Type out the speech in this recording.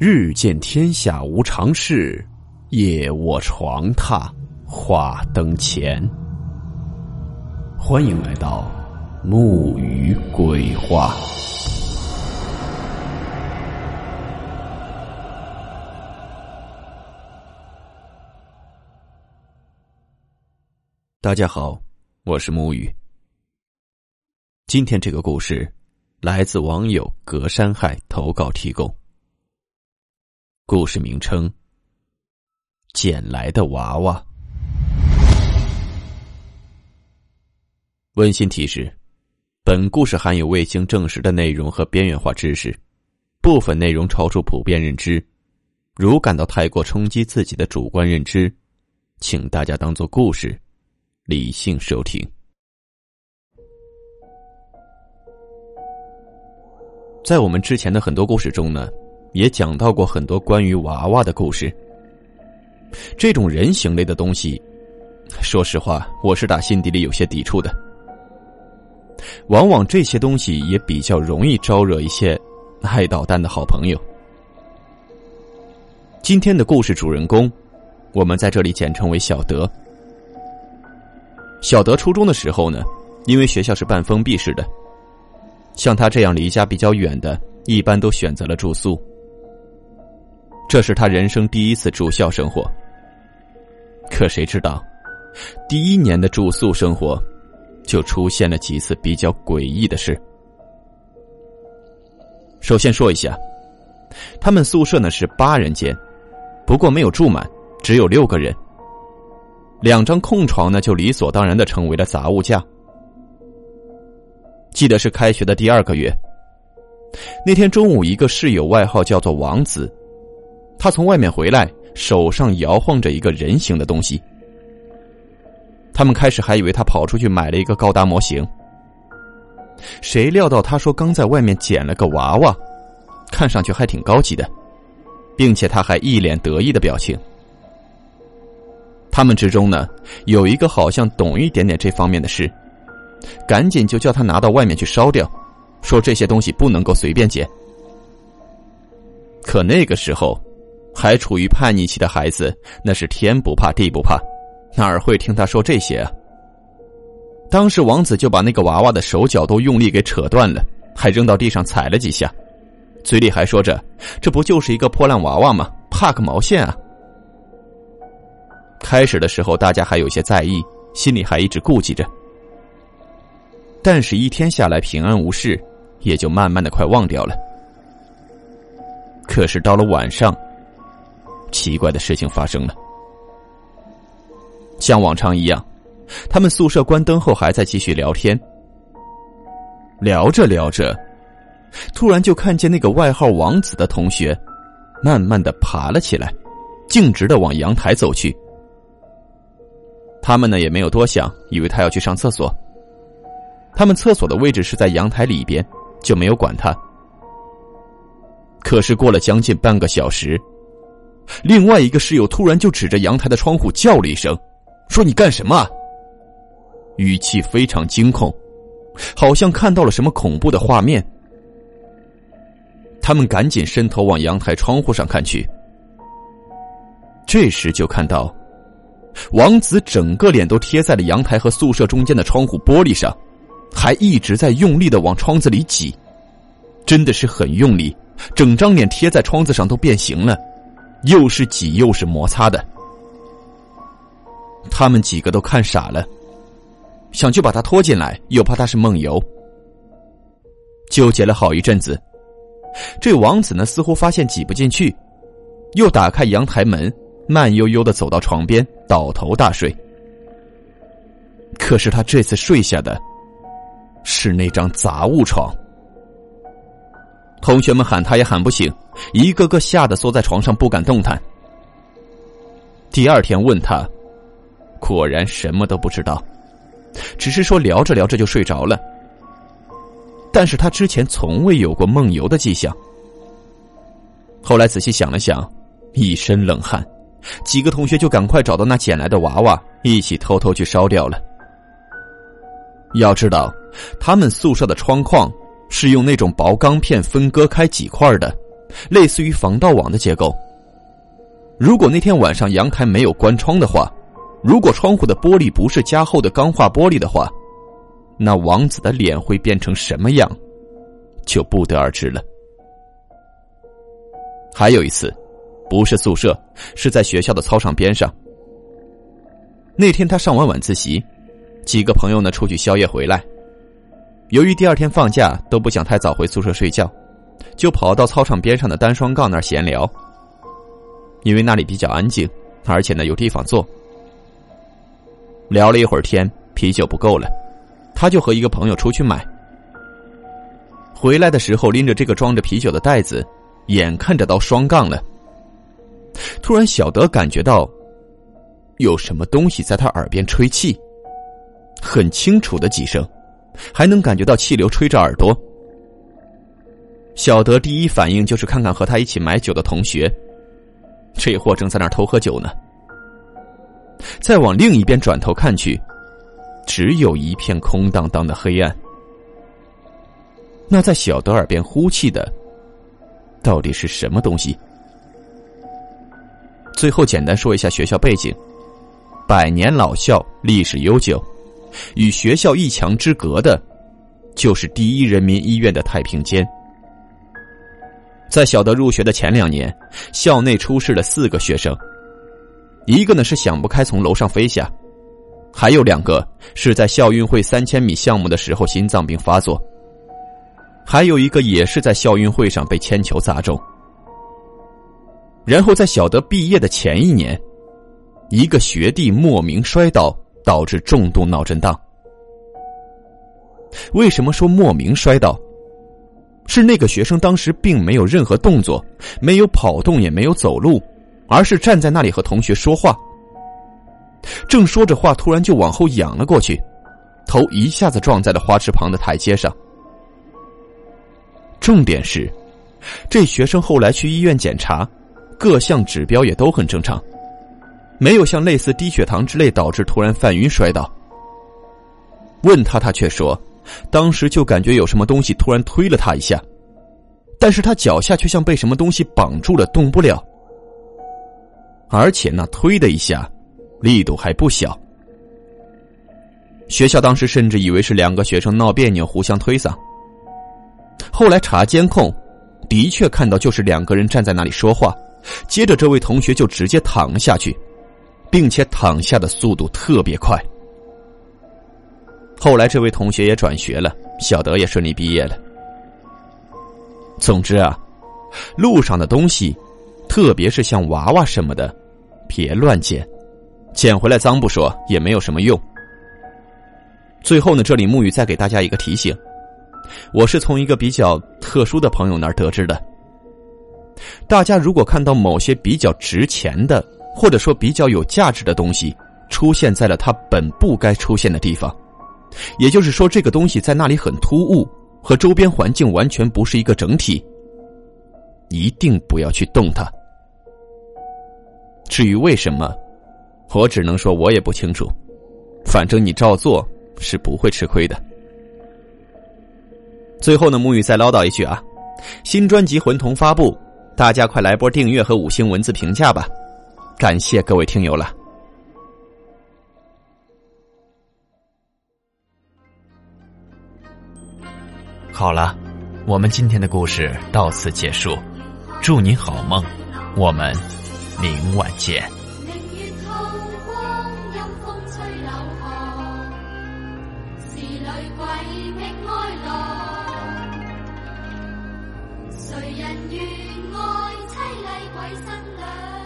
日见天下无常事，夜卧床榻话灯前。欢迎来到木鱼鬼话。大家好，我是木鱼。今天这个故事来自网友隔山海投稿提供。故事名称：捡来的娃娃。温馨提示：本故事含有未经证实的内容和边缘化知识，部分内容超出普遍认知。如感到太过冲击自己的主观认知，请大家当做故事，理性收听。在我们之前的很多故事中呢。也讲到过很多关于娃娃的故事。这种人形类的东西，说实话，我是打心底里有些抵触的。往往这些东西也比较容易招惹一些爱捣蛋的好朋友。今天的故事主人公，我们在这里简称为小德。小德初中的时候呢，因为学校是半封闭式的，像他这样离家比较远的，一般都选择了住宿。这是他人生第一次住校生活，可谁知道，第一年的住宿生活，就出现了几次比较诡异的事。首先说一下，他们宿舍呢是八人间，不过没有住满，只有六个人。两张空床呢，就理所当然的成为了杂物架。记得是开学的第二个月，那天中午，一个室友外号叫做王子。他从外面回来，手上摇晃着一个人形的东西。他们开始还以为他跑出去买了一个高达模型，谁料到他说刚在外面捡了个娃娃，看上去还挺高级的，并且他还一脸得意的表情。他们之中呢，有一个好像懂一点点这方面的事，赶紧就叫他拿到外面去烧掉，说这些东西不能够随便捡。可那个时候。还处于叛逆期的孩子，那是天不怕地不怕，哪儿会听他说这些啊？当时王子就把那个娃娃的手脚都用力给扯断了，还扔到地上踩了几下，嘴里还说着：“这不就是一个破烂娃娃吗？怕个毛线啊！”开始的时候，大家还有些在意，心里还一直顾忌着，但是一天下来平安无事，也就慢慢的快忘掉了。可是到了晚上。奇怪的事情发生了，像往常一样，他们宿舍关灯后还在继续聊天。聊着聊着，突然就看见那个外号王子的同学，慢慢的爬了起来，径直的往阳台走去。他们呢也没有多想，以为他要去上厕所。他们厕所的位置是在阳台里边，就没有管他。可是过了将近半个小时。另外一个室友突然就指着阳台的窗户叫了一声，说：“你干什么？”语气非常惊恐，好像看到了什么恐怖的画面。他们赶紧伸头往阳台窗户上看去，这时就看到王子整个脸都贴在了阳台和宿舍中间的窗户玻璃上，还一直在用力的往窗子里挤，真的是很用力，整张脸贴在窗子上都变形了。又是挤又是摩擦的，他们几个都看傻了，想去把他拖进来，又怕他是梦游，纠结了好一阵子。这王子呢，似乎发现挤不进去，又打开阳台门，慢悠悠的走到床边，倒头大睡。可是他这次睡下的，是那张杂物床。同学们喊他也喊不醒，一个个吓得缩在床上不敢动弹。第二天问他，果然什么都不知道，只是说聊着聊着就睡着了。但是他之前从未有过梦游的迹象。后来仔细想了想，一身冷汗，几个同学就赶快找到那捡来的娃娃，一起偷偷去烧掉了。要知道，他们宿舍的窗框。是用那种薄钢片分割开几块的，类似于防盗网的结构。如果那天晚上阳台没有关窗的话，如果窗户的玻璃不是加厚的钢化玻璃的话，那王子的脸会变成什么样，就不得而知了。还有一次，不是宿舍，是在学校的操场边上。那天他上完晚自习，几个朋友呢出去宵夜回来，由于第二天放假都不想太早回宿舍睡觉，就跑到操场边上的单双杠那儿闲聊。因为那里比较安静，而且呢有地方坐。聊了一会儿天，啤酒不够了，他就和一个朋友出去买。回来的时候拎着这个装着啤酒的袋子，眼看着到双杠了。突然，小德感觉到有什么东西在他耳边吹气，很清楚的几声，还能感觉到气流吹着耳朵。小德第一反应就是看看和他一起买酒的同学。这货正在那偷喝酒呢。再往另一边转头看去，只有一片空荡荡的黑暗。那在小德耳边呼气的，到底是什么东西？最后简单说一下学校背景：百年老校，历史悠久，与学校一墙之隔的，就是第一人民医院的太平间。在小德入学的前两年，校内出事了四个学生，一个呢是想不开从楼上飞下，还有两个是在校运会三千米项目的时候心脏病发作，还有一个也是在校运会上被铅球砸中。然后在小德毕业的前一年，一个学弟莫名摔倒，导致重度脑震荡。为什么说莫名摔倒？是那个学生当时并没有任何动作，没有跑动，也没有走路，而是站在那里和同学说话。正说着话，突然就往后仰了过去，头一下子撞在了花池旁的台阶上。重点是，这学生后来去医院检查，各项指标也都很正常，没有像类似低血糖之类导致突然犯晕摔倒。问他，他却说。当时就感觉有什么东西突然推了他一下，但是他脚下却像被什么东西绑住了，动不了。而且那推的一下，力度还不小。学校当时甚至以为是两个学生闹别扭，互相推搡。后来查监控，的确看到就是两个人站在那里说话，接着这位同学就直接躺了下去，并且躺下的速度特别快。后来，这位同学也转学了，小德也顺利毕业了。总之啊，路上的东西，特别是像娃娃什么的，别乱捡，捡回来脏不说，也没有什么用。最后呢，这里沐雨再给大家一个提醒，我是从一个比较特殊的朋友那儿得知的。大家如果看到某些比较值钱的，或者说比较有价值的东西，出现在了它本不该出现的地方。也就是说，这个东西在那里很突兀，和周边环境完全不是一个整体。一定不要去动它。至于为什么，我只能说我也不清楚。反正你照做是不会吃亏的。最后呢，沐雨再唠叨一句啊，新专辑《魂童》发布，大家快来波订阅和五星文字评价吧，感谢各位听友了。好了，我们今天的故事到此结束，祝你好梦，我们明晚见。谁人愿爱凄厉鬼新娘？